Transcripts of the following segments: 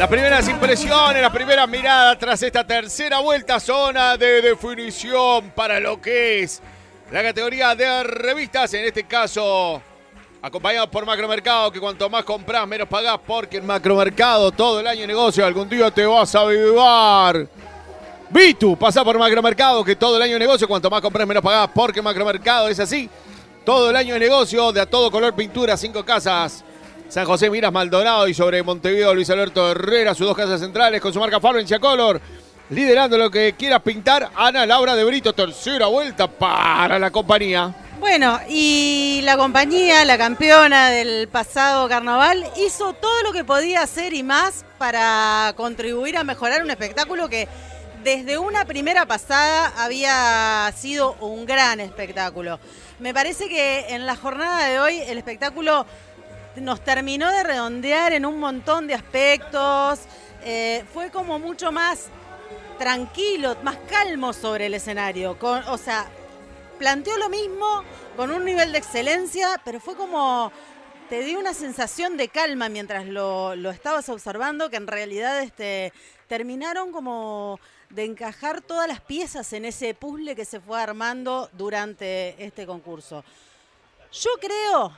Las primeras impresiones, la primera mirada tras esta tercera vuelta, zona de definición para lo que es la categoría de revistas, en este caso acompañado por Macromercado, que cuanto más compras, menos pagás, porque en Macromercado todo el año negocio, algún día te vas a vivar. Vitu, pasa por Macromercado, que todo el año negocio, cuanto más compras, menos pagás, porque Macromercado es así. Todo el año de negocio, de a todo color pintura, cinco casas. San José Miras Maldonado y sobre Montevideo Luis Alberto Herrera, sus dos casas centrales con su marca Fabrencia Color. Liderando lo que quieras pintar, Ana Laura de Brito, tercera vuelta para la compañía. Bueno, y la compañía, la campeona del pasado carnaval, hizo todo lo que podía hacer y más para contribuir a mejorar un espectáculo que desde una primera pasada había sido un gran espectáculo. Me parece que en la jornada de hoy el espectáculo nos terminó de redondear en un montón de aspectos. Eh, fue como mucho más tranquilo, más calmo sobre el escenario. Con, o sea, planteó lo mismo con un nivel de excelencia, pero fue como te dio una sensación de calma mientras lo, lo estabas observando, que en realidad este, terminaron como de encajar todas las piezas en ese puzzle que se fue armando durante este concurso. Yo creo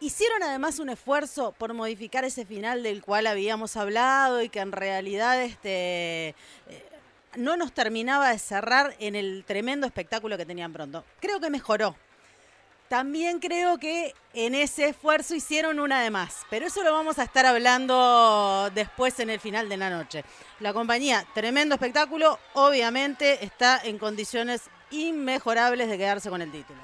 Hicieron además un esfuerzo por modificar ese final del cual habíamos hablado y que en realidad este, eh, no nos terminaba de cerrar en el tremendo espectáculo que tenían pronto. Creo que mejoró. También creo que en ese esfuerzo hicieron una de más, pero eso lo vamos a estar hablando después en el final de la noche. La compañía, tremendo espectáculo, obviamente está en condiciones inmejorables de quedarse con el título.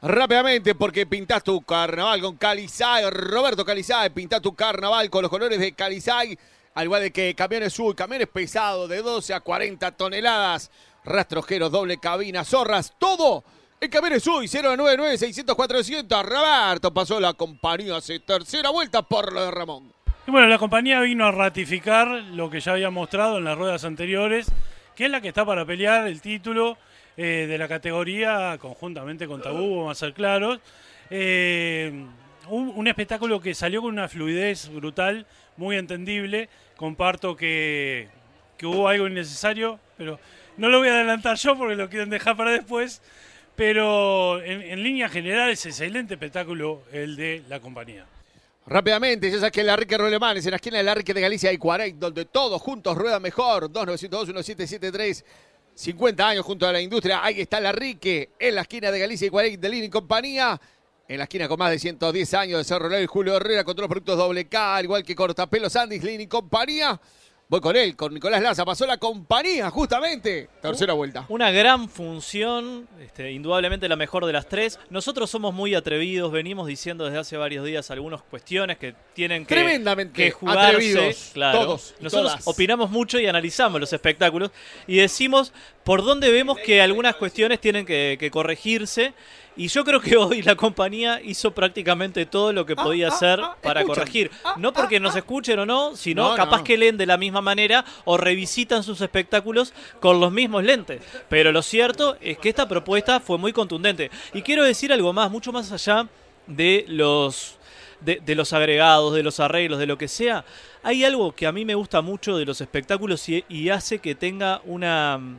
Rápidamente, porque pintás tu carnaval con Calizay, Roberto Calizay, pintás tu carnaval con los colores de Calizay, al igual de que camiones sub, camiones pesados de 12 a 40 toneladas, rastrojeros, doble cabina, zorras, todo en camiones sub, 099 600 400. Roberto pasó la compañía hace tercera vuelta por lo de Ramón. Y bueno, la compañía vino a ratificar lo que ya había mostrado en las ruedas anteriores, que es la que está para pelear el título eh, de la categoría conjuntamente con Tabú, vamos a ser claros. Eh, un, espectáculo que salió con una fluidez brutal, muy entendible. Comparto que, hubo algo innecesario, pero no lo voy a adelantar yo porque lo quieren dejar para después. Pero en, en línea general es excelente espectáculo el de la compañía. Rápidamente, ya sabes que la Rique Rolemanes, en la esquina de la Rique de Galicia hay 40, donde todos juntos ruedan mejor. 2902 1773 50 años junto a la industria. Ahí está la Rique en la esquina de Galicia y Cuarey de Lin y compañía. En la esquina con más de 110 años de Cerro Ley, Julio Herrera con todos los productos doble K, al igual que Cortapelos, Sandys, Lin y compañía. Voy con él, con Nicolás Laza. Pasó la compañía, justamente. Tercera vuelta. Una gran función, este, indudablemente la mejor de las tres. Nosotros somos muy atrevidos, venimos diciendo desde hace varios días algunas cuestiones que tienen que, Tremendamente jugarse. atrevidos, claro. todos Nosotros todas. opinamos mucho y analizamos los espectáculos y decimos por dónde vemos que algunas cuestiones tienen que, que corregirse. Y yo creo que hoy la compañía hizo prácticamente todo lo que Ah, podía ah, hacer ah, para escuchan. corregir. No porque nos escuchen o no, sino No, capaz no. que leen de la misma manera o revisitan sus espectáculos con los mismos lentes. Pero lo cierto es que esta propuesta fue muy contundente. Y quiero decir algo más, mucho más allá de los de, de los agregados, de los arreglos, de lo que sea. Hay algo que a mí me gusta mucho de los espectáculos y, y hace que tenga una mm,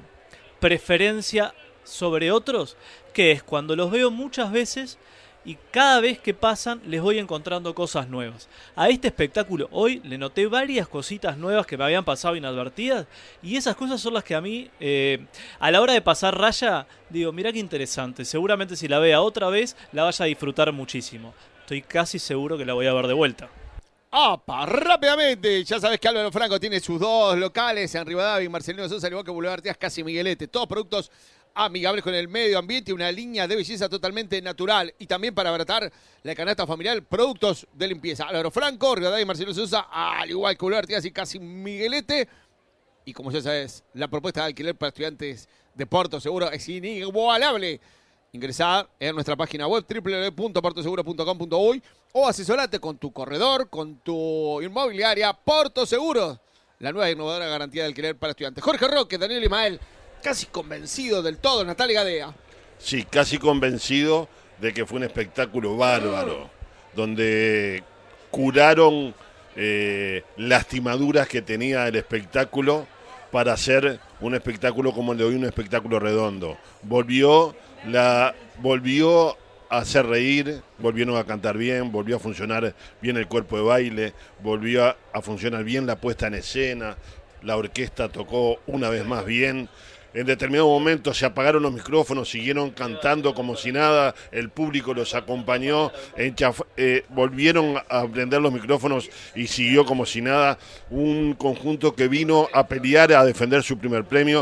preferencia sobre otros, que es cuando los veo muchas veces y cada vez que pasan les voy encontrando cosas nuevas. A este espectáculo hoy le noté varias cositas nuevas que me habían pasado inadvertidas y esas cosas son las que a mí eh, a la hora de pasar raya digo, mira qué interesante, seguramente si la vea otra vez la vaya a disfrutar muchísimo. Estoy casi seguro que la voy a ver de vuelta. ¡Apa! Rápidamente. Ya sabes que Álvaro Franco tiene sus dos locales en Rivadavia y Marcelino Sosa, al igual que Boulevard Artigas, casi Miguelete. Todos productos amigables con el medio ambiente, una línea de belleza totalmente natural y también para abaratar la canasta familiar, productos de limpieza. Álvaro Franco, Rivadavia y Marcelo Sousa, al igual que Julio Artigas y casi Miguelete. Y como ya sabes, la propuesta de alquiler para estudiantes de Porto Seguro es inigualable. Ingresá en nuestra página web www.portoseguro.com.uy o asesorate con tu corredor, con tu inmobiliaria Porto Seguro, la nueva innovadora garantía de alquiler para estudiantes. Jorge Roque, Daniel Imael, casi convencido del todo, Natalia Gadea. Sí, casi convencido de que fue un espectáculo bárbaro, donde curaron eh, lastimaduras que tenía el espectáculo para hacer un espectáculo como el de hoy, un espectáculo redondo. Volvió, la, volvió a hacer reír, volvieron a cantar bien, volvió a funcionar bien el cuerpo de baile, volvió a funcionar bien la puesta en escena, la orquesta tocó una vez más bien. En determinado momento se apagaron los micrófonos, siguieron cantando como si nada, el público los acompañó, eh, volvieron a prender los micrófonos y siguió como si nada un conjunto que vino a pelear, a defender su primer premio.